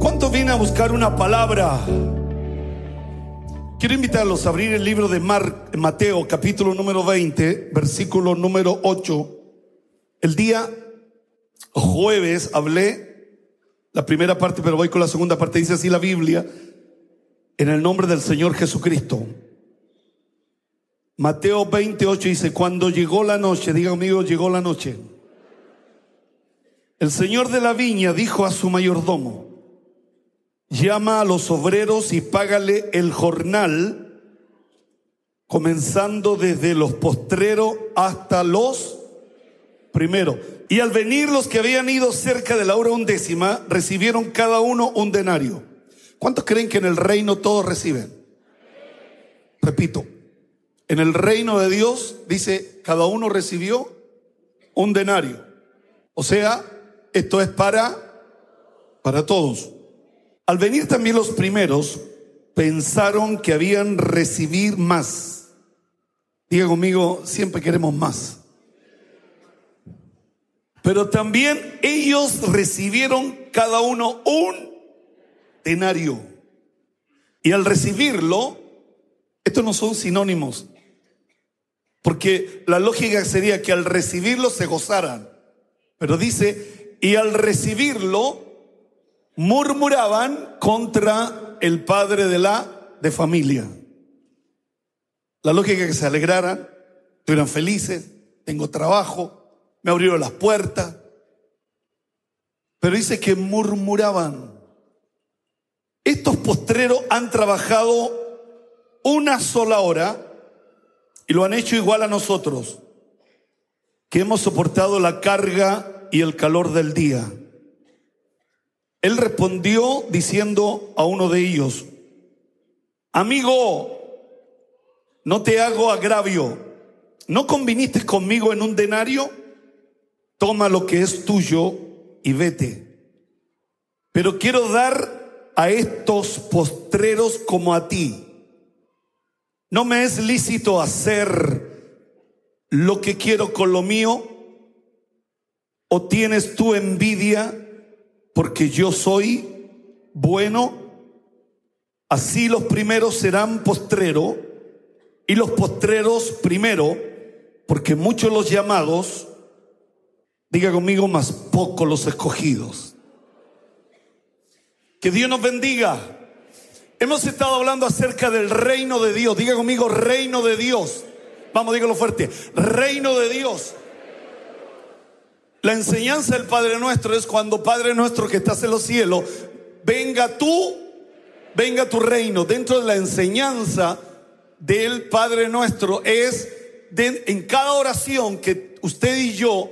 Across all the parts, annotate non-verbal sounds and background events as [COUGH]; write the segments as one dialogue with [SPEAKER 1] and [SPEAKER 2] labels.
[SPEAKER 1] ¿cuánto viene a buscar una palabra? Quiero invitarlos a abrir el libro de Mateo, capítulo número 20, versículo número 8. El día jueves hablé la primera parte, pero voy con la segunda parte. Dice así la Biblia, en el nombre del Señor Jesucristo. Mateo 28 dice, cuando llegó la noche, diga amigo, llegó la noche. El señor de la viña dijo a su mayordomo, llama a los obreros y págale el jornal, comenzando desde los postreros hasta los primeros. Y al venir los que habían ido cerca de la hora undécima, recibieron cada uno un denario. ¿Cuántos creen que en el reino todos reciben? Repito, en el reino de Dios dice, cada uno recibió un denario. O sea, esto es para para todos. Al venir también los primeros, pensaron que habían recibir más. Diga conmigo, siempre queremos más. Pero también ellos recibieron cada uno un denario. Y al recibirlo, estos no son sinónimos. Porque la lógica sería que al recibirlo se gozaran. Pero dice, y al recibirlo murmuraban contra el padre de la de familia. La lógica es que se alegraran, estuvieran felices, tengo trabajo, me abrieron las puertas. Pero dice que murmuraban. Estos postreros han trabajado una sola hora y lo han hecho igual a nosotros, que hemos soportado la carga y el calor del día. Él respondió diciendo a uno de ellos, amigo, no te hago agravio, ¿no conviniste conmigo en un denario? Toma lo que es tuyo y vete. Pero quiero dar a estos postreros como a ti no me es lícito hacer lo que quiero con lo mío. ¿O tienes tu envidia porque yo soy bueno? Así los primeros serán postrero y los postreros primero, porque muchos los llamados, diga conmigo, más pocos los escogidos. Que Dios nos bendiga. Hemos estado hablando acerca del reino de Dios. Diga conmigo, reino de Dios. Vamos, dígalo fuerte. Reino de Dios. La enseñanza del Padre nuestro es cuando Padre nuestro que estás en los cielos, venga tú, venga tu reino. Dentro de la enseñanza del Padre nuestro es en cada oración que usted y yo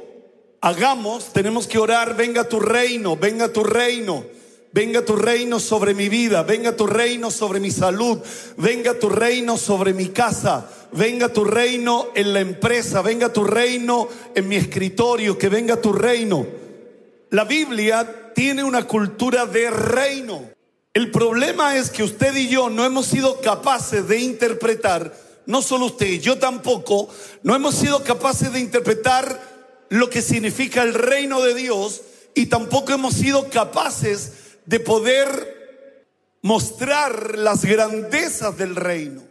[SPEAKER 1] hagamos, tenemos que orar, venga tu reino, venga tu reino. Venga tu reino sobre mi vida, venga tu reino sobre mi salud, venga tu reino sobre mi casa, venga tu reino en la empresa, venga tu reino en mi escritorio, que venga tu reino. La Biblia tiene una cultura de reino. El problema es que usted y yo no hemos sido capaces de interpretar, no solo usted, yo tampoco, no hemos sido capaces de interpretar lo que significa el reino de Dios y tampoco hemos sido capaces de poder mostrar las grandezas del reino.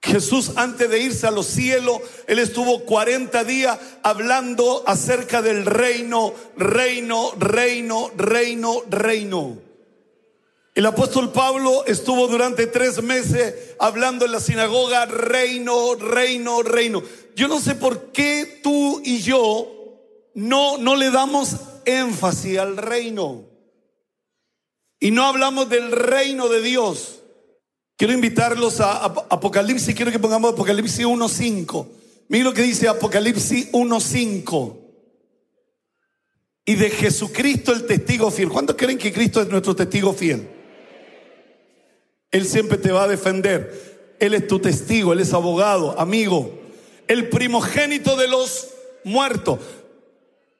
[SPEAKER 1] Jesús antes de irse a los cielos, él estuvo 40 días hablando acerca del reino, reino, reino, reino, reino. El apóstol Pablo estuvo durante tres meses hablando en la sinagoga, reino, reino, reino. Yo no sé por qué tú y yo no, no le damos énfasis al reino y no hablamos del reino de Dios. Quiero invitarlos a Apocalipsis, quiero que pongamos Apocalipsis 1.5. Miren lo que dice Apocalipsis 1.5. Y de Jesucristo el testigo fiel. ¿Cuántos creen que Cristo es nuestro testigo fiel? Él siempre te va a defender. Él es tu testigo, Él es abogado, amigo. El primogénito de los muertos.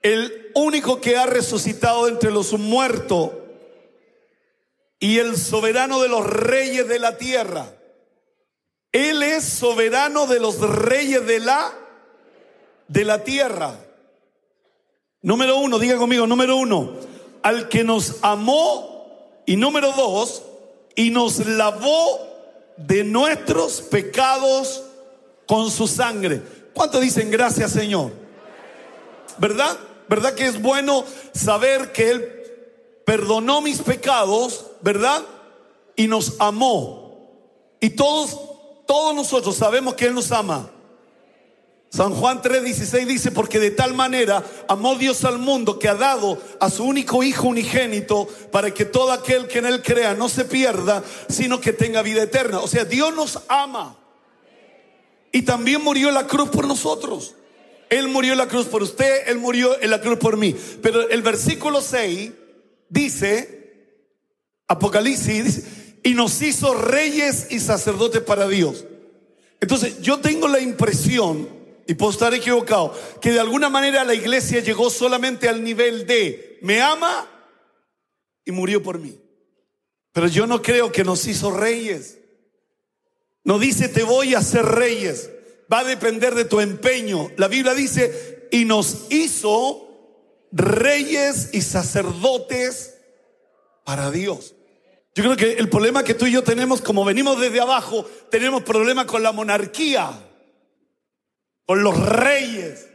[SPEAKER 1] El único que ha resucitado entre los muertos y el soberano de los reyes de la tierra. Él es soberano de los reyes de la de la tierra. Número uno, diga conmigo, número uno, al que nos amó Y número dos, y nos lavó de nuestros pecados con su sangre. ¿Cuánto dicen gracias Señor? ¿Verdad? ¿Verdad que es bueno saber que Él perdonó mis pecados, ¿verdad? Y nos amó. Y todos, todos nosotros sabemos que Él nos ama. San Juan 3:16 dice, porque de tal manera amó Dios al mundo que ha dado a su único Hijo unigénito para que todo aquel que en Él crea no se pierda, sino que tenga vida eterna. O sea, Dios nos ama. Y también murió en la cruz por nosotros. Él murió en la cruz por usted, Él murió en la cruz por mí. Pero el versículo 6 dice, Apocalipsis, y nos hizo reyes y sacerdotes para Dios. Entonces, yo tengo la impresión y puedo estar equivocado, que de alguna manera la iglesia llegó solamente al nivel de me ama y murió por mí. Pero yo no creo que nos hizo reyes. No dice te voy a hacer reyes. Va a depender de tu empeño. La Biblia dice y nos hizo reyes y sacerdotes para Dios. Yo creo que el problema que tú y yo tenemos, como venimos desde abajo, tenemos problema con la monarquía con los reyes,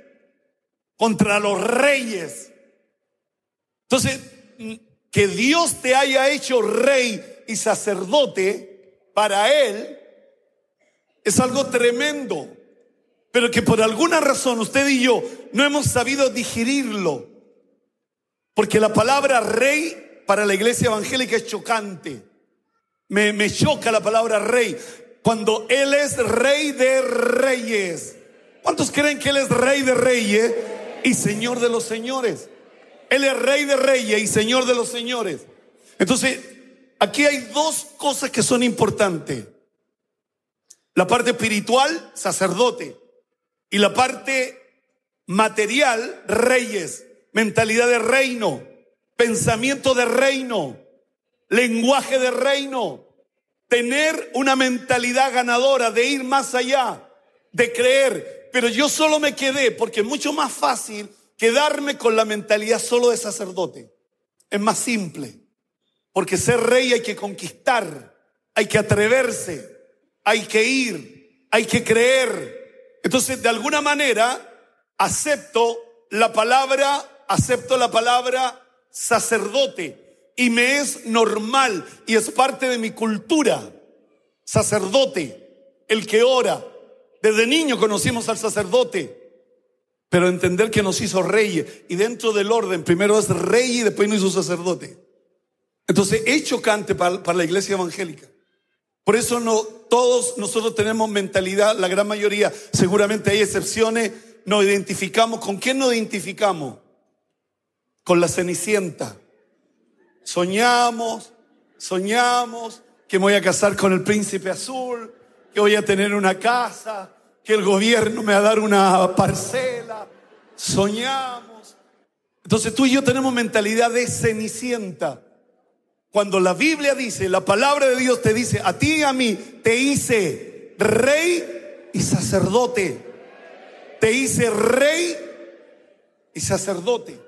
[SPEAKER 1] contra los reyes. Entonces, que Dios te haya hecho rey y sacerdote para Él es algo tremendo, pero que por alguna razón usted y yo no hemos sabido digerirlo, porque la palabra rey para la iglesia evangélica es chocante. Me, me choca la palabra rey, cuando Él es rey de reyes. ¿Cuántos creen que Él es rey de reyes y señor de los señores? Él es rey de reyes y señor de los señores. Entonces, aquí hay dos cosas que son importantes. La parte espiritual, sacerdote. Y la parte material, reyes. Mentalidad de reino. Pensamiento de reino. Lenguaje de reino. Tener una mentalidad ganadora de ir más allá. De creer pero yo solo me quedé porque es mucho más fácil quedarme con la mentalidad solo de sacerdote. Es más simple. Porque ser rey hay que conquistar, hay que atreverse, hay que ir, hay que creer. Entonces, de alguna manera, acepto la palabra, acepto la palabra sacerdote y me es normal y es parte de mi cultura. Sacerdote, el que ora, desde niño conocimos al sacerdote, pero entender que nos hizo reyes y dentro del orden, primero es rey y después nos hizo sacerdote. Entonces es chocante para, para la iglesia evangélica. Por eso no todos nosotros tenemos mentalidad, la gran mayoría, seguramente hay excepciones, nos identificamos. ¿Con quién nos identificamos? Con la cenicienta. Soñamos, soñamos que me voy a casar con el príncipe azul, que voy a tener una casa, que el gobierno me va a dar una parcela. Soñamos. Entonces tú y yo tenemos mentalidad de cenicienta. Cuando la Biblia dice, la palabra de Dios te dice, a ti y a mí te hice rey y sacerdote. Te hice rey y sacerdote.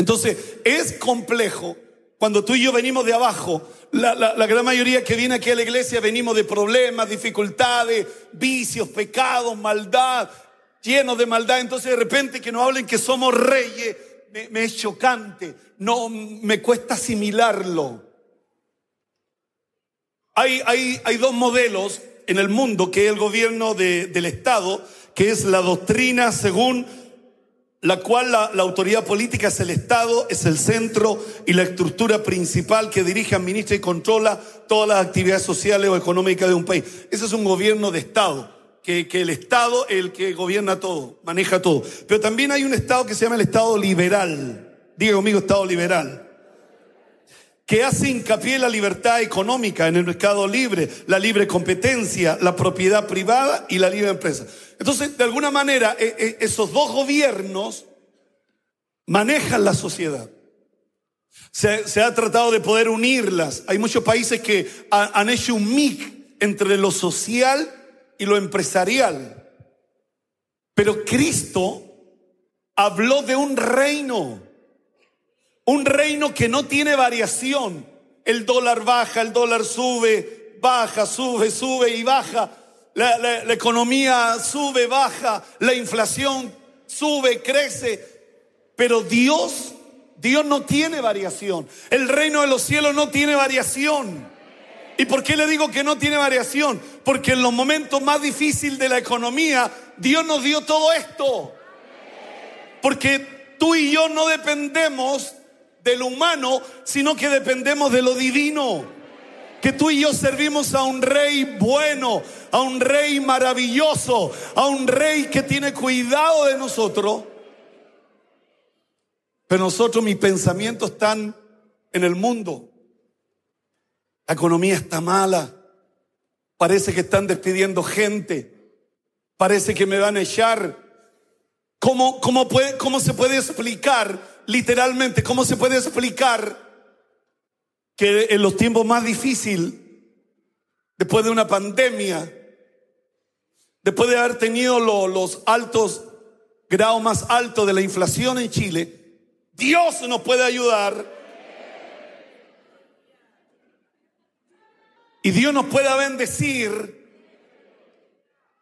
[SPEAKER 1] Entonces es complejo cuando tú y yo venimos de abajo, la, gran mayoría que viene aquí a la iglesia venimos de problemas, dificultades, vicios, pecados, maldad, llenos de maldad. Entonces de repente que nos hablen que somos reyes, me, es chocante, no me cuesta asimilarlo. Hay, hay, hay dos modelos en el mundo, que es el gobierno del Estado, que es la doctrina según la cual la, autoridad política es el Estado, es el centro y la estructura principal que dirige, administra y controla todas las actividades sociales o económicas de un país. Ese es un gobierno de Estado, que, que el Estado es el que gobierna todo, maneja todo. Pero también hay un Estado que se llama el Estado liberal. Diga conmigo, Estado liberal que hace hincapié en la libertad económica, en el mercado libre, la libre competencia, la propiedad privada y la libre empresa. Entonces, de alguna manera, e, e, esos dos gobiernos manejan la sociedad. Se, ha tratado de poder unirlas. Hay muchos países que han hecho un mix entre lo social y lo empresarial. Pero Cristo habló de un reino un reino que no tiene variación, el dólar baja, el dólar sube, baja, sube, sube y baja. La, economía sube, baja, la inflación sube, crece. Pero Dios, Dios no tiene variación. El reino de los cielos no tiene variación. ¿Y por qué le digo que no tiene variación? Porque en los momentos más difíciles de la economía, Dios nos dio todo esto. Porque tú y yo no dependemos de lo humano, sino que dependemos de lo divino. Que tú y yo servimos a un rey bueno, a un rey maravilloso, a un rey que tiene cuidado de nosotros. Pero nosotros, mis pensamientos están en el mundo. La economía está mala. Parece que están despidiendo gente. Parece que me van a echar. ¿Cómo, cómo, puede, cómo se puede explicar, literalmente, cómo se puede explicar que en los tiempos más difíciles, después de una pandemia, después de haber tenido los altos grados más altos de la inflación en Chile, Dios nos puede ayudar. Y Dios nos puede bendecir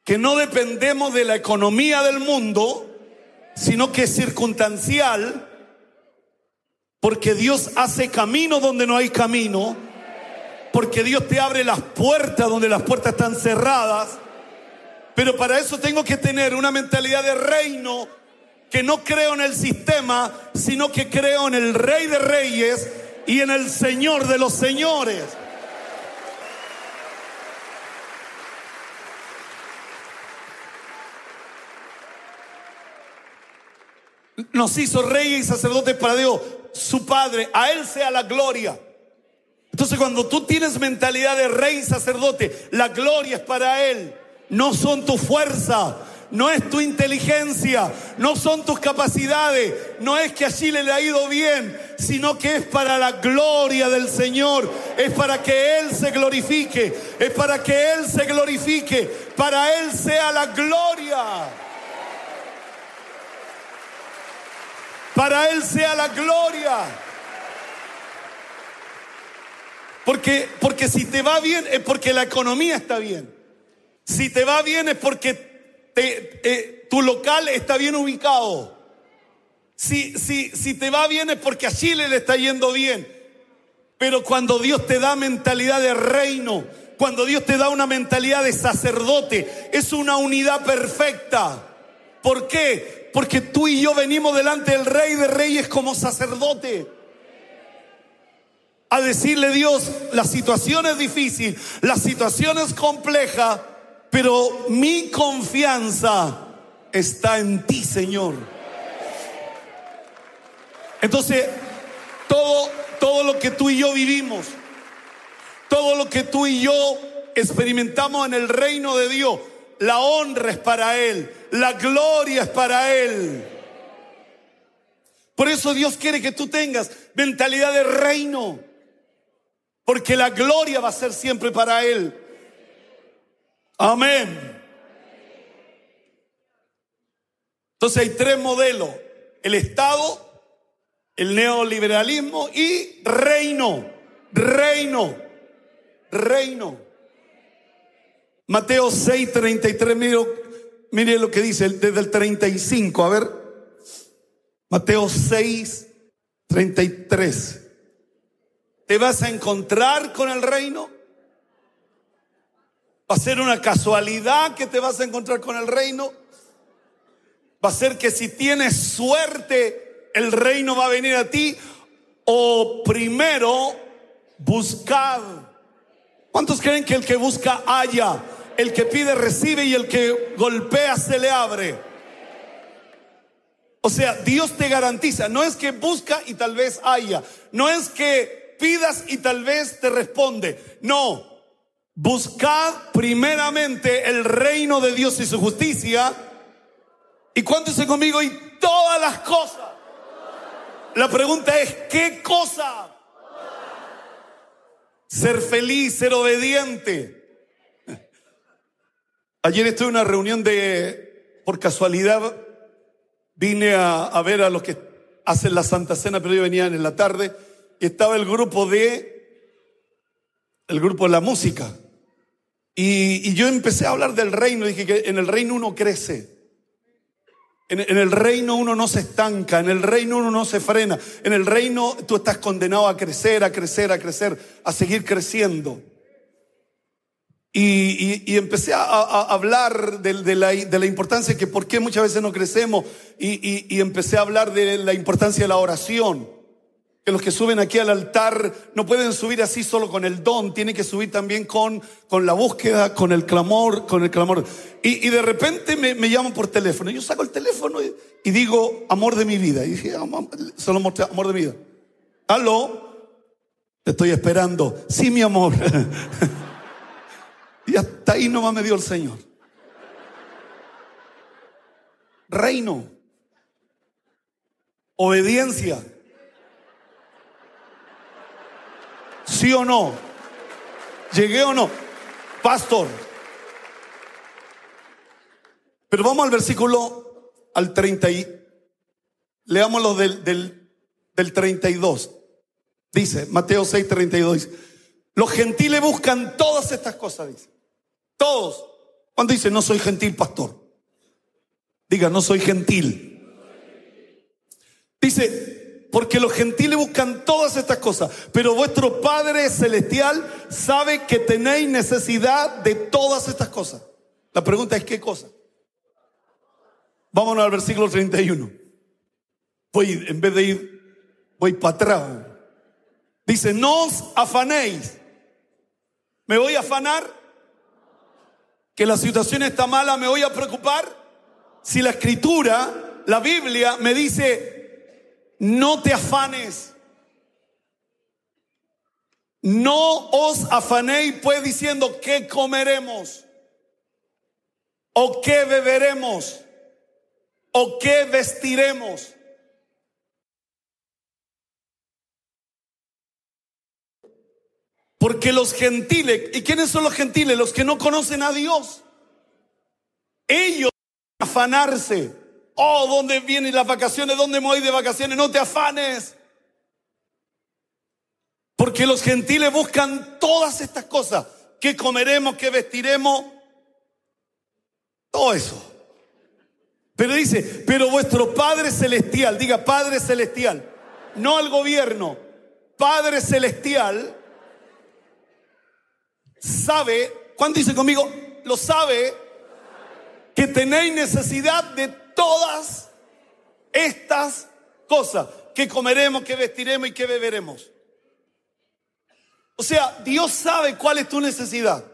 [SPEAKER 1] que no dependemos de la economía del mundo, sino que es circunstancial, porque Dios hace camino donde no hay camino, porque Dios te abre las puertas donde las puertas están cerradas, pero para eso tengo que tener una mentalidad de reino. Que no creo en el sistema, sino que creo en el Rey de Reyes y en el Señor de los Señores. Nos hizo reyes y sacerdotes para Dios, su Padre, a Él sea la gloria. Entonces cuando tú tienes mentalidad de rey sacerdote, la gloria es para Él, no son tu fuerza, no es tu inteligencia, no son tus capacidades, no es que a Chile le ha ido bien, sino que es para la gloria del Señor, es para que Él se glorifique, es para que Él se glorifique, para Él sea la gloria. Para Él sea la gloria. Porque, porque si te va bien es porque la economía está bien. Si te va bien es porque eh, tu local está bien ubicado. Si, si, si te va bien es porque a Chile le está yendo bien. Pero cuando Dios te da mentalidad de reino, cuando Dios te da una mentalidad de sacerdote, es una unidad perfecta. ¿Por qué? Porque tú y yo venimos delante del Rey de Reyes como sacerdote. A decirle Dios, la situación es difícil, la situación es compleja, pero mi confianza está en ti, Señor. Entonces, todo, todo lo que tú y yo vivimos, todo lo que tú y yo experimentamos en el reino de Dios, la honra es para Él, la gloria es para Él. Por eso Dios quiere que tú tengas mentalidad de reino, porque la gloria va a ser siempre para Él. Amén. Entonces hay tres modelos. El Estado, el neoliberalismo y reino. Reino. Reino. Mateo 6, 33. Mire, mire lo que dice desde el 35. A ver. Mateo 6, 33. ¿Te vas a encontrar con el reino? Va a ser una casualidad que te vas a encontrar con el reino. Va a ser que si tienes suerte, el reino va a venir a ti. O primero, buscar. ¿Cuántos creen que el que busca haya? El que pide recibe y el que golpea se le abre. O sea, Dios te garantiza. No es que busca y tal vez haya. No es que pidas y tal vez te responde. No, Buscad primeramente el reino de Dios y su justicia. Y cuéntese conmigo, y todas las cosas. La pregunta es, ¿qué cosa? Ser feliz, ser obediente. Ayer estuve en una reunión de, por casualidad, vine a, ver a los que hacen la Santa Cena, pero yo venía en la tarde, y estaba el grupo de el grupo de la música. Y, yo empecé a hablar del reino, dije que en el reino uno crece. En, el reino uno no se estanca, en el reino uno no se frena, en el reino tú estás condenado a crecer, a crecer, a crecer, a seguir creciendo. Y, empecé a, hablar de, la, importancia que por qué muchas veces no crecemos y, empecé a hablar de la importancia de la oración. Que los que suben aquí al altar no pueden subir así solo con el don, tienen que subir también con, con la búsqueda, con el clamor, con el clamor. Y, de repente me, llaman por teléfono. Yo saco el teléfono y, digo, amor de mi vida. Y dije, solo amor de mi vida. Aló, te estoy esperando. Sí, mi amor. [LAUGHS] Hasta ahí nomás me dio el Señor. Reino. Obediencia. ¿Sí o no? ¿Llegué o no? Pastor. Pero vamos al versículo al 30 y leámoslo del, del, del 32. Dice, Mateo 6, 32. Los gentiles buscan todas estas cosas, dice. Todos. Cuando dice, no soy gentil, pastor. Diga, no soy gentil. Dice, porque los gentiles buscan todas estas cosas, pero vuestro Padre Celestial sabe que tenéis necesidad de todas estas cosas. La pregunta es, ¿qué cosa? Vámonos al versículo 31. Voy, en vez de ir, voy para atrás. Dice, no os afanéis. ¿Me voy a afanar? Que la situación está mala, ¿me voy a preocupar? Si la escritura, la Biblia me dice, no te afanes. No os afanéis pues diciendo qué comeremos o qué beberemos o qué vestiremos. Porque los gentiles, ¿y quiénes son los gentiles? Los que no conocen a Dios. Ellos afanarse. Oh, ¿dónde vienen las vacaciones? ¿Dónde me voy de vacaciones? No te afanes. Porque los gentiles buscan todas estas cosas. ¿Qué comeremos? ¿Qué vestiremos? Todo eso. Pero dice, pero vuestro Padre Celestial, diga Padre Celestial, no al gobierno, Padre Celestial sabe, ¿cuánto dice conmigo? Lo sabe que tenéis necesidad de todas estas cosas, que comeremos, que vestiremos y que beberemos. O sea, Dios sabe cuál es tu necesidad.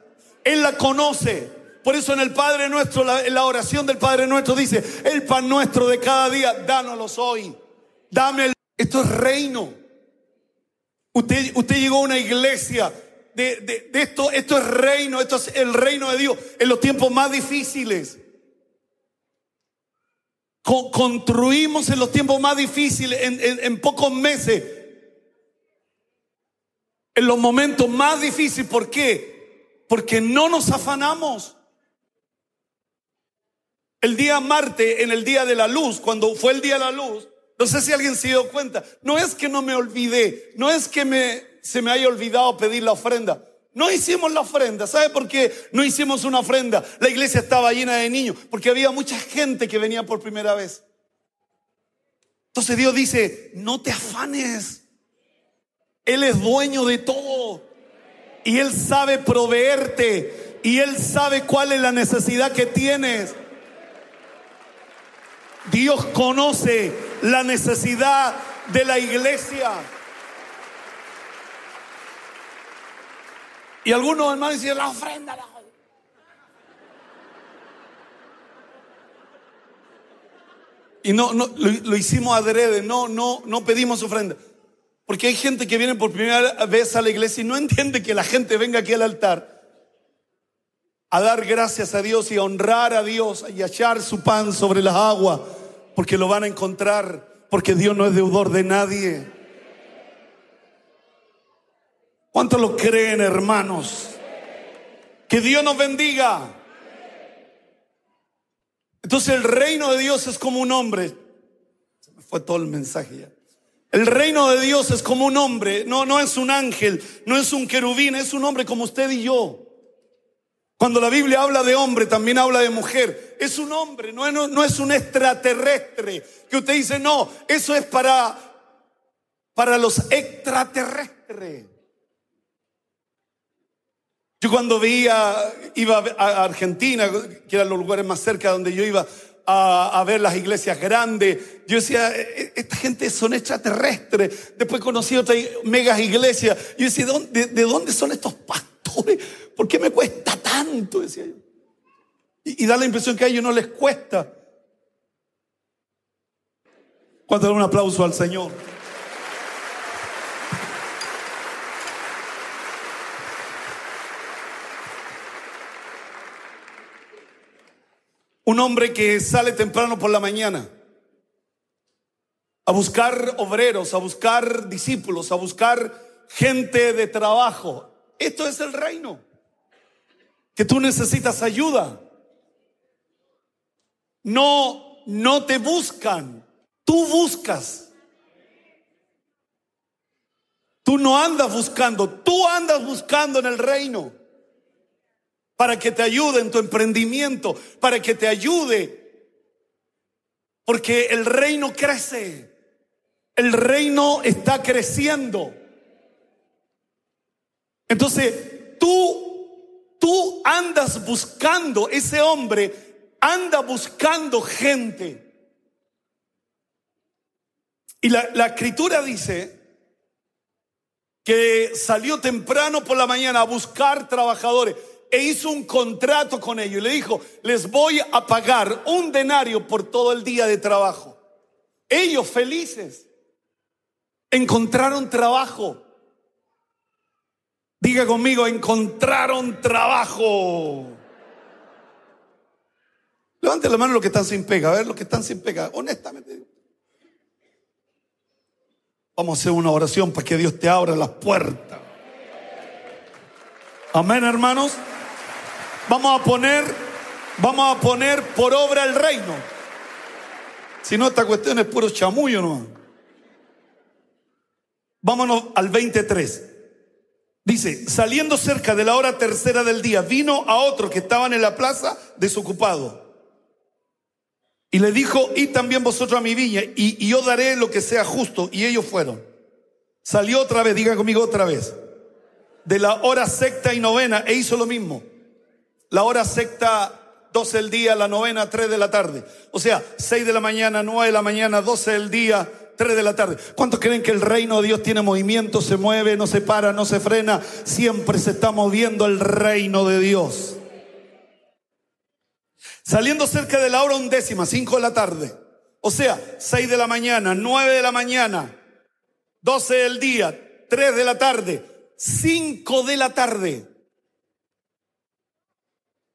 [SPEAKER 1] Él la conoce. Por eso en el Padre nuestro, la, en la oración del Padre nuestro dice, el pan nuestro de cada día, dánoslo hoy. Dame el... Esto es reino. Usted, usted llegó a una iglesia de, esto, esto es reino, esto es el reino de Dios en los tiempos más difíciles. construimos en los tiempos más difíciles, en, pocos meses, en los momentos más difíciles. ¿Por qué? Porque no nos afanamos. El día martes, en el día de la luz, cuando fue el día de la luz, no sé si alguien se dio cuenta, no es que no me olvidé, no es que me se me haya olvidado pedir la ofrenda. No hicimos la ofrenda. ¿Sabe por qué no hicimos una ofrenda? La iglesia estaba llena de niños, porque había mucha gente que venía por primera vez. Entonces Dios dice, no te afanes. Él es dueño de todo. Y Él sabe proveerte. Y Él sabe cuál es la necesidad que tienes. Dios conoce la necesidad de la iglesia. Y algunos hermanos dicen, la ofrenda, la Y no, no, lo, hicimos adrede, no, no, no pedimos ofrenda. Porque hay gente que viene por primera vez a la iglesia y no entiende que la gente venga aquí al altar a dar gracias a Dios y a honrar a Dios y a echar su pan sobre las aguas, porque lo van a encontrar, porque Dios no es deudor de nadie. ¿Cuántos lo creen, hermanos? Que Dios nos bendiga. Entonces el reino de Dios es como un hombre. Se me fue todo el mensaje ya. El reino de Dios es como un hombre, no, no es un ángel, no es un querubín, es un hombre como usted y yo. Cuando la Biblia habla de hombre, también habla de mujer. Es un hombre, no, no, es un extraterrestre. Que usted dice, no, eso es para, para los extraterrestres. Yo cuando veía, iba a Argentina, que eran los lugares más cerca donde yo iba a, ver las iglesias grandes, yo decía, e, e, esta gente son extraterrestres. Después conocí otras megas iglesias. Yo decía, ¿de, de dónde son estos pastores? ¿Por qué me cuesta tanto? Decía yo. Y, da la impresión que a ellos no les cuesta. Cuando dar un aplauso al Señor? Un hombre que sale temprano por la mañana a buscar obreros, a buscar discípulos, a buscar gente de trabajo. Esto es el reino. Que tú necesitas ayuda. No, no te buscan. Tú buscas. Tú no andas buscando, tú andas buscando en el reino para que te ayude en tu emprendimiento, para que te ayude. Porque el reino crece, el reino está creciendo. Entonces, tú, tú andas buscando, ese hombre anda buscando gente. Y la, la escritura dice que salió temprano por la mañana a buscar trabajadores e hizo un contrato con ellos y le dijo, les voy a pagar un denario por todo el día de trabajo. Ellos felices encontraron trabajo. Diga conmigo, encontraron trabajo. Levante la mano los que están sin pega, a ver los que están sin pega, honestamente. Vamos a hacer una oración para que Dios te abra las puertas. Amén, hermanos. Vamos a poner, vamos a poner por obra el reino. Si no, esta cuestión es puro chamullo, ¿no? Vámonos al 23. Dice, saliendo cerca de la hora tercera del día, vino a otro que estaban en la plaza desocupado. Y le dijo, y también vosotros a mi viña, y, y yo daré lo que sea justo. Y ellos fueron. Salió otra vez, diga conmigo otra vez, de la hora sexta y novena, e hizo lo mismo. La hora secta 12 del día, la novena 3 de la tarde. O sea, 6 de la mañana, 9 de la mañana, 12 del día, 3 de la tarde. ¿Cuántos creen que el reino de Dios tiene movimiento, se mueve, no se para, no se frena? Siempre se está moviendo el reino de Dios. Saliendo cerca de la hora undécima, 5 de la tarde. O sea, 6 de la mañana, 9 de la mañana, 12 del día, 3 de la tarde, 5 de la tarde.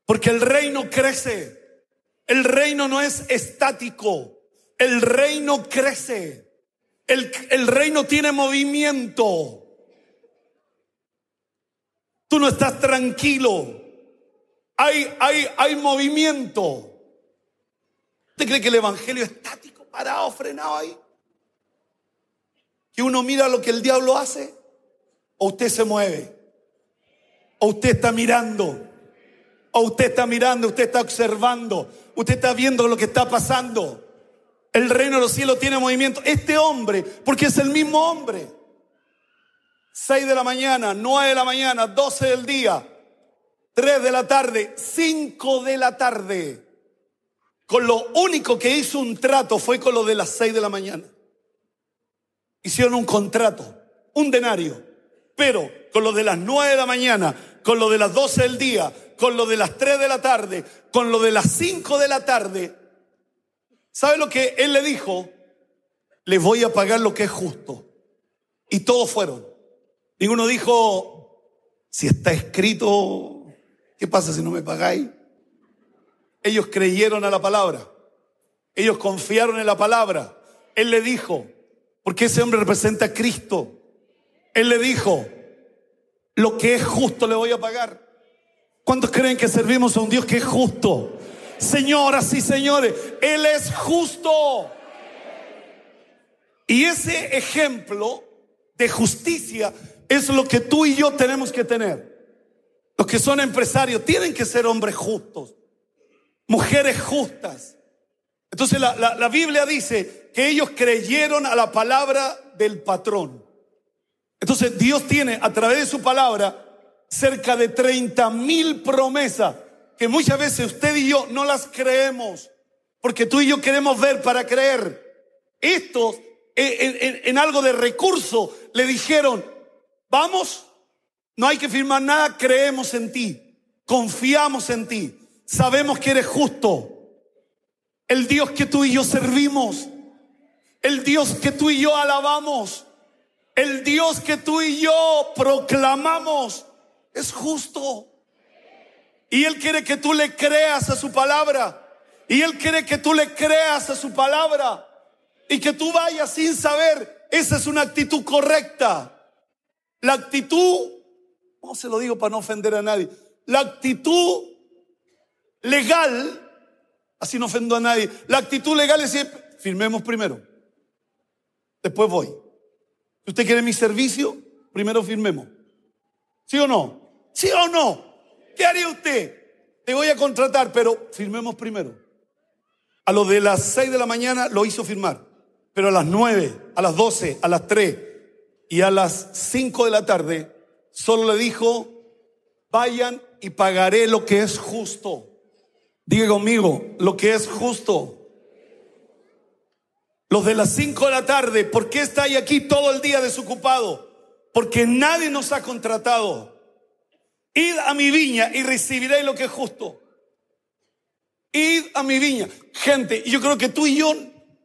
[SPEAKER 1] Porque el reino crece. El reino no es estático. El reino crece. El, el reino tiene movimiento. Tú no estás tranquilo. Hay, hay, hay movimiento. ¿Usted cree que el evangelio es estático, parado, frenado ahí? Que uno mira lo que el diablo hace, o usted se mueve, o usted está mirando. O usted está mirando, usted está observando, usted está viendo lo que está pasando. El reino de los cielos tiene movimiento. Este hombre, porque es el mismo hombre. 6 de la mañana, 9 de la mañana, 12 del día, 3 de la tarde, 5 de la tarde. Con lo único que hizo un trato fue con lo de las 6 de la mañana. Hicieron un contrato, un denario. Pero con lo de las 9 de la mañana, con lo de las 12 del día, con lo de las 3 de la tarde, con lo de las 5 de la tarde, ¿sabe lo que él le dijo? Les voy a pagar lo que es justo. Y todos fueron. Ninguno dijo, si está escrito, ¿qué pasa si no me pagáis? Ellos creyeron a la palabra. Ellos confiaron en la palabra. Él le dijo, porque ese hombre representa a Cristo. Él le dijo, lo que es justo le voy a pagar. ¿Cuántos creen que servimos a un Dios que es justo? Señoras y señores, Él es justo. Y ese ejemplo de justicia es lo que tú y yo tenemos que tener. Los que son empresarios tienen que ser hombres justos, mujeres justas. Entonces la, la Biblia dice que ellos creyeron a la palabra del patrón. Entonces Dios tiene a través de su palabra cerca de 30 mil promesas que muchas veces usted y yo no las creemos, porque tú y yo queremos ver para creer. Estos en, en algo de recurso le dijeron, vamos, no hay que firmar nada, creemos en ti, confiamos en ti, sabemos que eres justo. El Dios que tú y yo servimos, el Dios que tú y yo alabamos, el Dios que tú y yo proclamamos es justo. Y Él quiere que tú le creas a su palabra. Y Él quiere que tú le creas a su palabra. Y que tú vayas sin saber. Esa es una actitud correcta. La actitud, ¿cómo se lo digo para no ofender a nadie? La actitud legal, así no ofendo a nadie. La actitud legal es decir, firmemos primero. Después voy. Si usted quiere mi servicio, primero firmemos. ¿Sí o no? ¿Sí o no? ¿Qué haría usted? Te voy a contratar, pero firmemos primero. A lo de las 6 de la mañana lo hizo firmar, pero a las 9, a las 12, a las 3 y a las 5 de la tarde solo le dijo, vayan y pagaré lo que es justo. Diga conmigo, lo que es justo. Los de las 5 de la tarde, ¿por qué está ahí aquí todo el día desocupado? Porque nadie nos ha contratado. Id a mi viña y recibiréis lo que es justo. Id a mi viña. Gente, yo creo que tú y yo,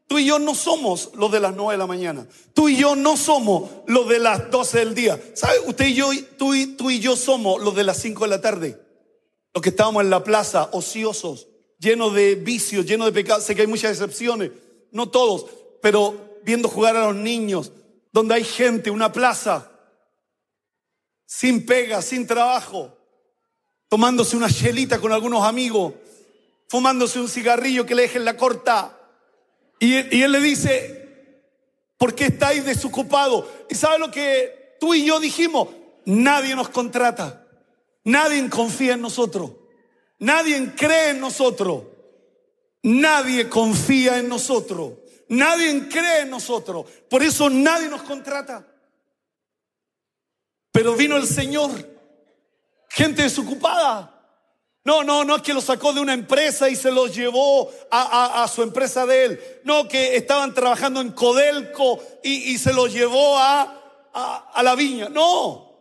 [SPEAKER 1] tú y yo no somos los de las 9 de la mañana. Tú y yo no somos los de las 12 del día. ¿Sabe? Usted y yo, tú y, tú y yo somos los de las 5 de la tarde. Los que estábamos en la plaza, ociosos, llenos de vicios, llenos de pecados. Sé que hay muchas excepciones no todos, pero viendo jugar a los niños, donde hay gente, una plaza, sin pega, sin trabajo, tomándose una chelita con algunos amigos, fumándose un cigarrillo que le dejen la corta. Y, y él le dice, ¿por qué estáis desocupados? ¿Y sabe lo que tú y yo dijimos? Nadie nos contrata, nadie confía en nosotros, nadie cree en nosotros. Nadie confía en nosotros. Nadie cree en nosotros. Por eso nadie nos contrata. Pero vino el Señor. Gente desocupada. No, no, no es que lo sacó de una empresa y se los llevó a, su empresa de él. No, que estaban trabajando en Codelco y, y se los llevó a, a la viña. No.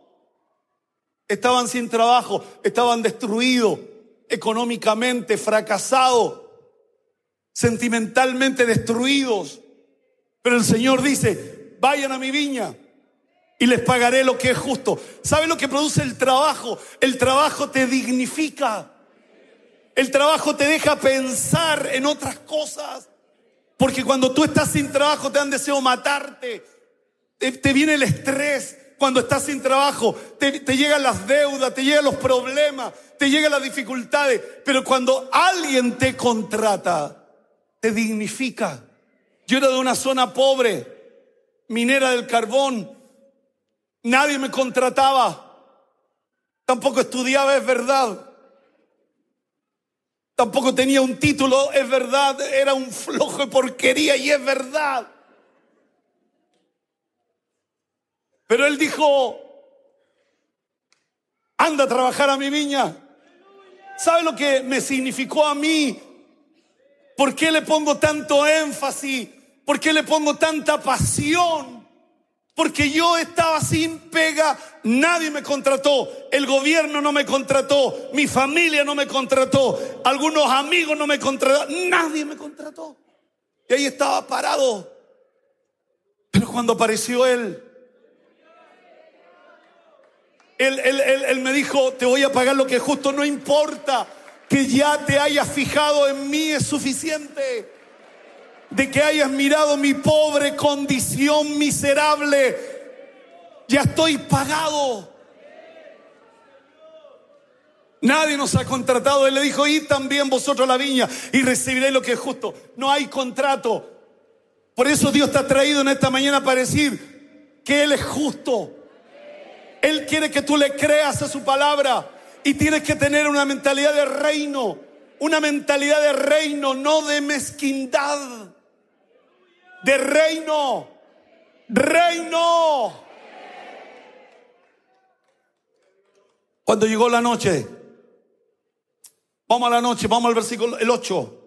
[SPEAKER 1] Estaban sin trabajo, estaban destruidos económicamente, fracasados sentimentalmente destruidos. Pero el Señor dice, vayan a mi viña y les pagaré lo que es justo. ¿Sabe lo que produce el trabajo? El trabajo te dignifica. El trabajo te deja pensar en otras cosas. Porque cuando tú estás sin trabajo te dan deseo matarte. Te, viene el estrés cuando estás sin trabajo. Te, te llegan las deudas, te llegan los problemas, te llegan las dificultades. Pero cuando alguien te contrata, te dignifica. Yo era de una zona pobre, minera del carbón. Nadie me contrataba. Tampoco estudiaba, es verdad. Tampoco tenía un título, es verdad. Era un flojo de porquería y es verdad. Pero él dijo, anda a trabajar a mi viña. ¿Sabe lo que me significó a mí ¿Por qué le pongo tanto énfasis? ¿Por qué le pongo tanta pasión? Porque yo estaba sin pega, nadie me contrató, el gobierno no me contrató, mi familia no me contrató, algunos amigos no me contrataron, nadie me contrató. Y ahí estaba parado. Pero cuando apareció él, él, él, él me dijo, te voy a pagar lo que es justo, no importa que ya te hayas fijado en mí es suficiente. De que hayas mirado mi pobre condición miserable. Ya estoy pagado. Nadie nos ha contratado. Él le dijo, y también vosotros la viña y recibiréis lo que es justo. No hay contrato. Por eso Dios te ha traído en esta mañana para decir que Él es justo. Él quiere que tú le creas a su palabra y tienes que tener una mentalidad de reino, una mentalidad de reino, no de mezquindad, de reino, reino. Cuando llegó la noche, vamos a la noche, vamos al versículo el 8.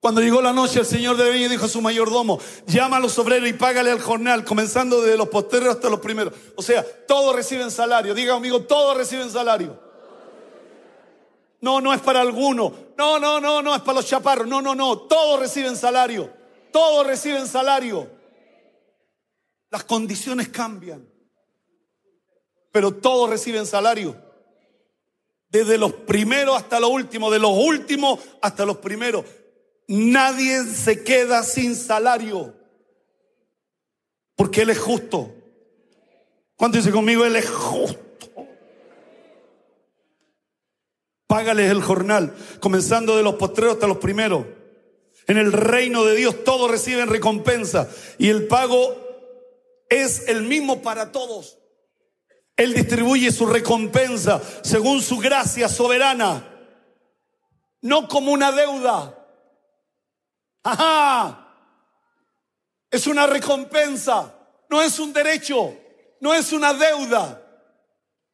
[SPEAKER 1] Cuando llegó la noche, el Señor de y dijo a su mayordomo, llama a los obreros y págale al jornal, comenzando desde los posteros hasta los primeros. O sea, todos reciben salario. Diga amigo, todos reciben salario. No, no es para alguno. No, no, no, no es para los chaparros. No, no, no. Todos reciben salario. Todos reciben salario. Las condiciones cambian. Pero todos reciben salario. Desde los primeros hasta los últimos. De los últimos hasta los primeros. Nadie se queda sin salario. Porque Él es justo. ¿Cuánto dice conmigo? Él es justo. Págales el jornal, comenzando de los postreros hasta los primeros. En el reino de Dios todos reciben recompensa y el pago es el mismo para todos. Él distribuye su recompensa según su gracia soberana, no como una deuda. Ajá. Es una recompensa, no es un derecho, no es una deuda,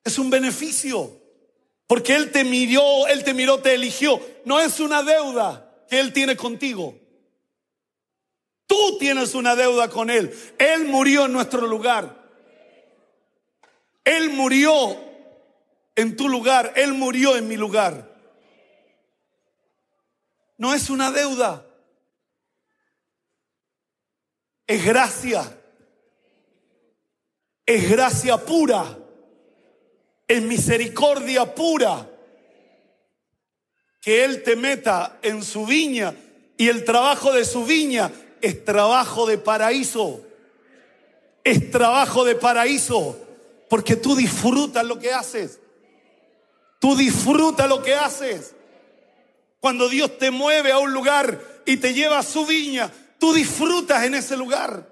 [SPEAKER 1] es un beneficio. Porque Él te miró, Él te miró, te eligió. No es una deuda Él tiene contigo. Tú tienes una deuda con Él. Él murió en nuestro lugar. Él murió en tu lugar. Él murió en mi lugar. No es una deuda es gracia. Es gracia pura. Es misericordia pura. Que Él te meta en su viña y el trabajo de su viña es trabajo de paraíso. Es trabajo de paraíso. Porque tú disfrutas lo que haces. Tú disfrutas lo que haces. Cuando Dios te mueve a un lugar y te lleva a su viña, Tú disfrutas en ese lugar.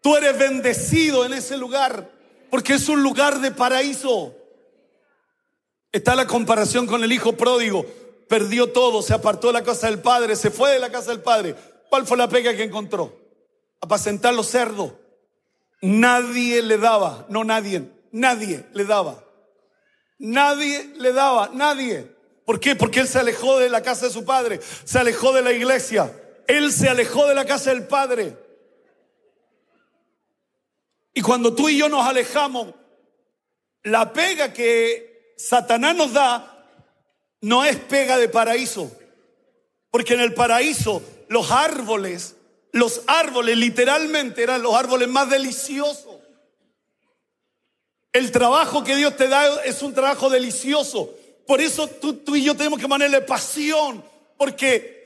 [SPEAKER 1] Tú eres bendecido en ese lugar porque es un lugar de paraíso. Está la comparación con el hijo pródigo. Perdió todo, se apartó de la casa del padre, se fue de la casa del padre. ¿Cuál fue la pega que encontró? Apacentar los cerdos. Nadie le daba, no nadie, nadie le daba. Nadie le daba, nadie. ¿Por qué? Porque él se alejó de la casa de su padre, se alejó de la iglesia, él se alejó de la casa del Padre. Y cuando tú y yo nos alejamos, la pega que Satanás nos da no es pega de paraíso. Porque en el paraíso los árboles, los árboles literalmente eran los árboles más deliciosos. El trabajo que Dios te da es un trabajo delicioso. Por eso tú, tú y yo tenemos que ponerle pasión. Porque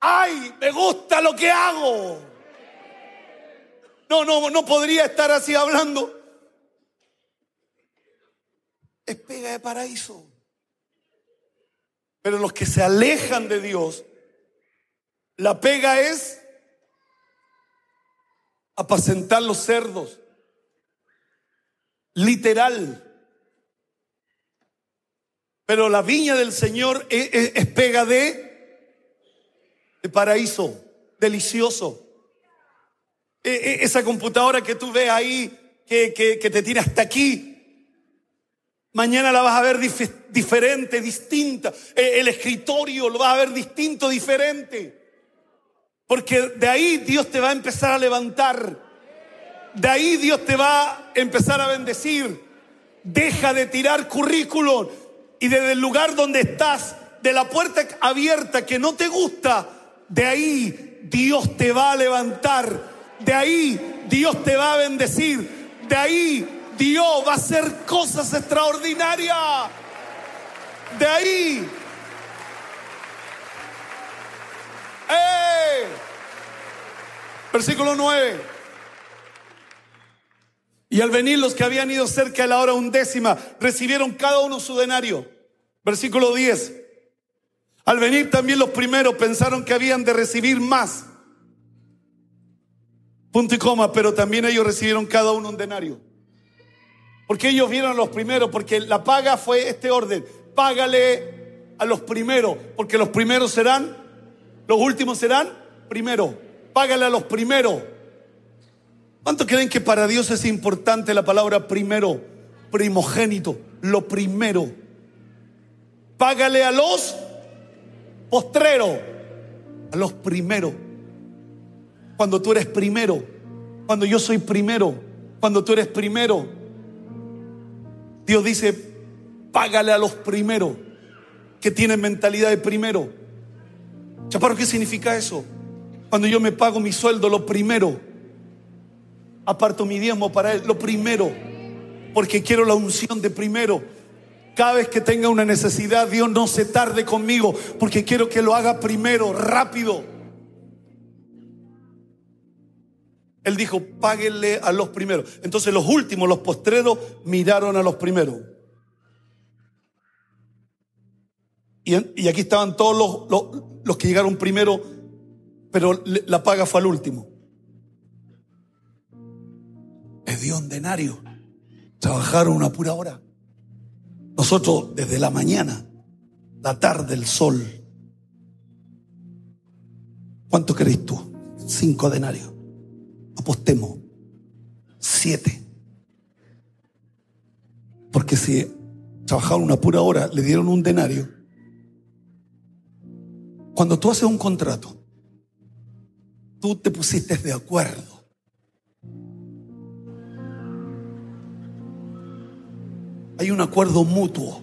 [SPEAKER 1] ay, me gusta lo que hago. No, no, no podría estar así hablando. Es pega de paraíso. Pero los que se alejan de Dios, la pega es apacentar los cerdos. Literal. Pero la viña del Señor es, es pega de paraíso, delicioso. E, e, esa computadora que tú ves ahí, que, que, te tiene hasta aquí, Mañana la vas a ver diferente, distinta. E, el escritorio lo vas a ver distinto, diferente. Porque de ahí Dios te va a empezar a levantar. De ahí Dios te va a empezar a bendecir. Deja de tirar currículum y desde el lugar donde estás, de la puerta abierta que no te gusta, de ahí Dios te va a levantar, de ahí Dios te va a bendecir, de ahí Dios va a hacer cosas extraordinarias, de ahí. ¡Eh! Versículo 9. Y al venir los que habían ido cerca de la hora undécima, recibieron cada uno su denario. Versículo 10. Al venir también los primeros pensaron que habían de recibir más, Punto y coma, pero también ellos recibieron cada uno un denario. Porque ellos vieron a los primeros, porque la paga fue este orden. Págale a los primeros, porque los primeros serán, los últimos serán primero. Págale a los primeros. ¿Cuánto creen que para Dios es importante la palabra primero, primogénito, lo primero? Págale a los postreros, a los primeros. Cuando tú eres primero, cuando yo soy primero, cuando tú eres primero, Dios dice, págale a los primeros que tienen mentalidad de primero. Chaparro, ¿qué significa eso? Cuando yo me pago mi sueldo, lo primero, aparto mi diezmo para él, lo primero, porque quiero la unción de primero. Cada vez que tenga una necesidad, Dios no se tarde conmigo, porque quiero que lo haga primero, rápido. Él dijo, páguenle a los primeros. Entonces los últimos, los postreros, miraron a los primeros. Y, aquí estaban todos los, los que llegaron primero, pero la paga fue al último. Le dio un denario. Trabajaron una pura hora. Nosotros desde la mañana, la tarde, el sol. ¿Cuánto queréis tú? Cinco denarios apostemos siete. Porque si trabajaron una pura hora, le dieron un denario. Cuando tú haces un contrato, tú te pusiste de acuerdo. Hay un acuerdo mutuo.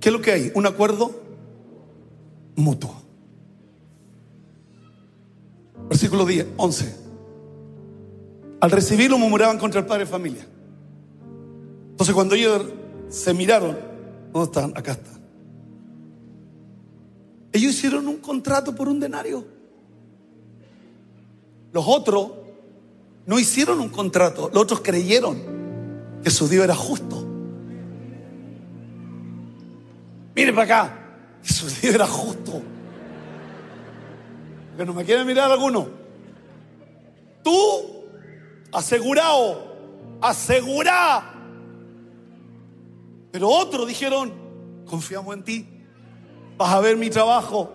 [SPEAKER 1] ¿Qué es lo que hay? Un acuerdo mutuo. Versículo 10, 11. Al recibirlo murmuraban contra el padre de familia. Entonces cuando ellos se miraron, ¿dónde están? Acá están. Ellos hicieron un contrato por un denario. Los otros no hicieron un contrato, los otros creyeron que su Dios era justo. Mire para acá, que su Dios era justo que no me quiere mirar alguno. Tú, asegurado, asegurá. Pero otros dijeron, confiamos en ti. Vas a ver mi trabajo,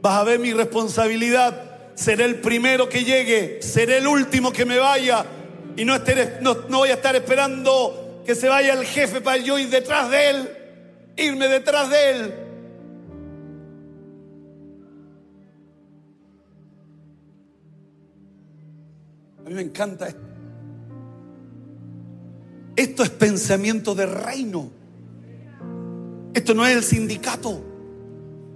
[SPEAKER 1] vas a ver mi responsabilidad. Seré el primero que llegue, seré el último que me vaya. Y no, no, no voy a estar esperando que se vaya el jefe para yo ir detrás de él, irme detrás de él. Me encanta esto. Esto es pensamiento de reino. Esto no es el sindicato.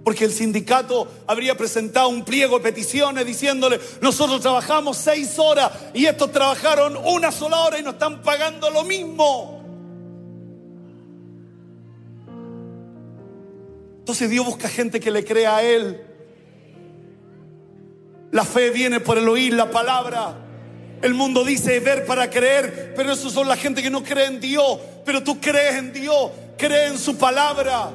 [SPEAKER 1] Porque el sindicato habría presentado un pliego de peticiones diciéndole, nosotros trabajamos seis horas y estos trabajaron una sola hora y nos están pagando lo mismo. Entonces Dios busca gente que le crea a Él. La fe viene por el oír la palabra. El mundo dice ver para creer, pero eso son la gente que no cree en Dios. Pero tú crees en Dios, cree en su palabra.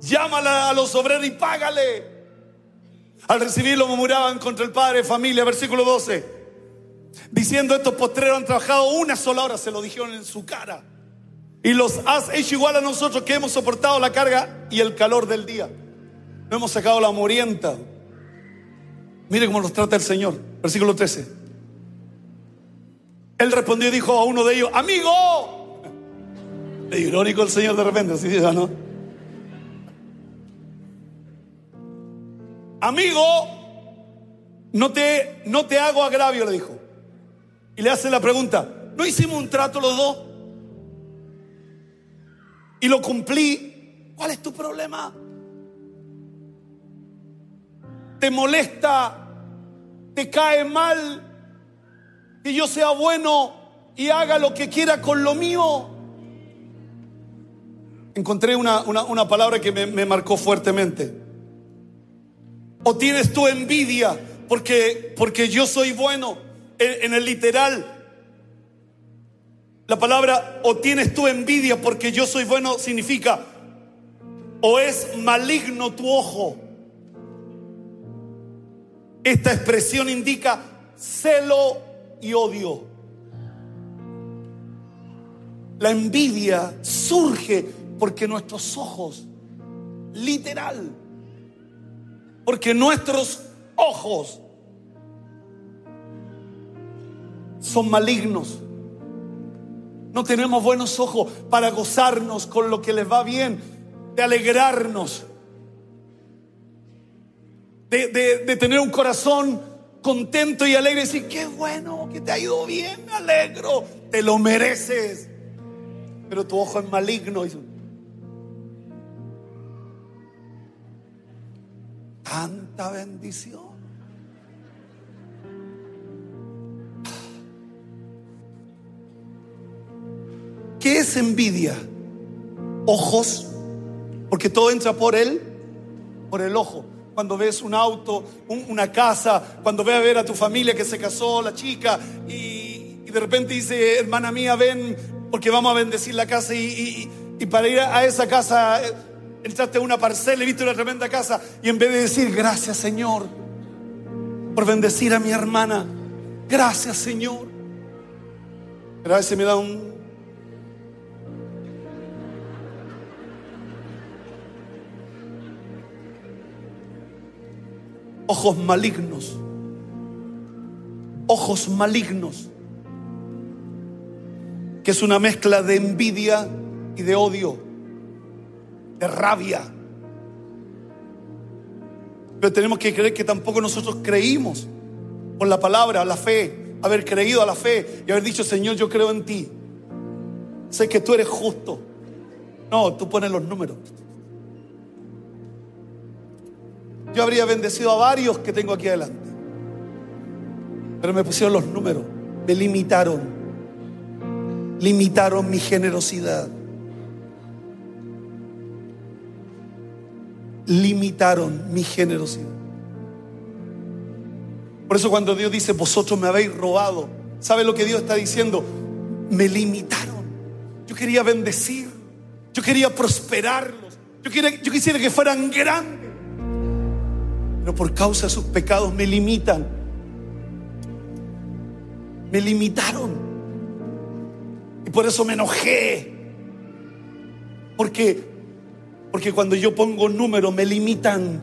[SPEAKER 1] Llámala a los obreros y págale. Al recibirlo murmuraban contra el padre de familia, versículo 12. Diciendo estos postreros han trabajado una sola hora, se lo dijeron en su cara. Y los has hecho igual a nosotros que hemos soportado la carga y el calor del día. No hemos sacado la morienta. Mire cómo nos trata el Señor. Versículo 13. Él respondió y dijo a uno de ellos, amigo. Es [LAUGHS] irónico el Señor de repente, así dice, ¿no? Amigo, no te, no te hago agravio, le dijo. Y le hace la pregunta, ¿no hicimos un trato los dos? Y lo cumplí. ¿Cuál es tu problema? Te molesta, te cae mal, que yo sea bueno y haga lo que quiera con lo mío. Encontré una, palabra que me, me, marcó fuertemente. O tienes tu envidia porque, porque yo soy bueno. En, en el literal, la palabra o tienes tu envidia porque yo soy bueno significa ¿O es maligno tu ojo? Esta expresión indica celo y odio. La envidia surge porque nuestros ojos, literal, porque nuestros ojos son malignos. No tenemos buenos ojos para gozarnos con lo que les va bien, de alegrarnos, de, tener un corazón contento y alegre y decir, qué bueno, que te ha ido bien, me alegro, te lo mereces. Pero tu ojo es maligno. Tanta bendición. ¿Qué es envidia? Ojos, porque todo entra por él, por el ojo. Cuando ves un auto, una casa, cuando ves a ver a tu familia que se casó, la chica, y, de repente dice, hermana mía, ven, porque vamos a bendecir la casa, y, para ir a esa casa, eh, entraste a una parcela y viste una tremenda casa, y en vez de decir, gracias Señor, por bendecir a mi hermana, gracias Señor, pero a veces me da un, ojos malignos, ojos malignos, que es una mezcla de envidia y de odio, de rabia. Pero tenemos que creer que tampoco nosotros creímos por la palabra, la fe, haber creído a la fe y haber dicho, Señor, yo creo en ti. Sé que tú eres justo. No, tú pones los números. Yo habría bendecido a varios que tengo aquí adelante. Pero me pusieron los números, me limitaron, limitaron mi generosidad. Limitaron mi generosidad. Por eso cuando Dios dice, vosotros me habéis robado, ¿sabe lo que Dios está diciendo? Me limitaron. Yo quería bendecir, yo quería prosperarlos, yo, quería, yo quisiera que fueran grandes pero por causa de sus pecados me limitan. Me limitaron. Y por eso me enojé. Porque, porque cuando yo pongo número me limitan.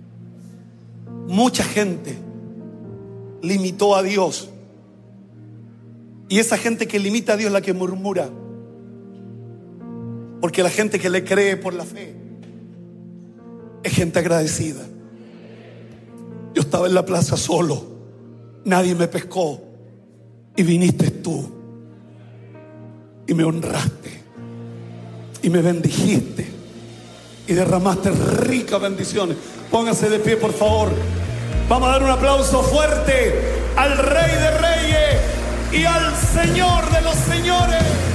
[SPEAKER 1] Mucha gente limitó a Dios. Y esa gente que limita a Dios es la que murmura. Porque la gente que le cree por la fe es gente agradecida. Yo estaba en la plaza solo, nadie me pescó y viniste tú y me honraste y me bendijiste y derramaste ricas bendiciones. Póngase de pie, por favor. Vamos a dar un aplauso fuerte al Rey de Reyes y al Señor de los Señores.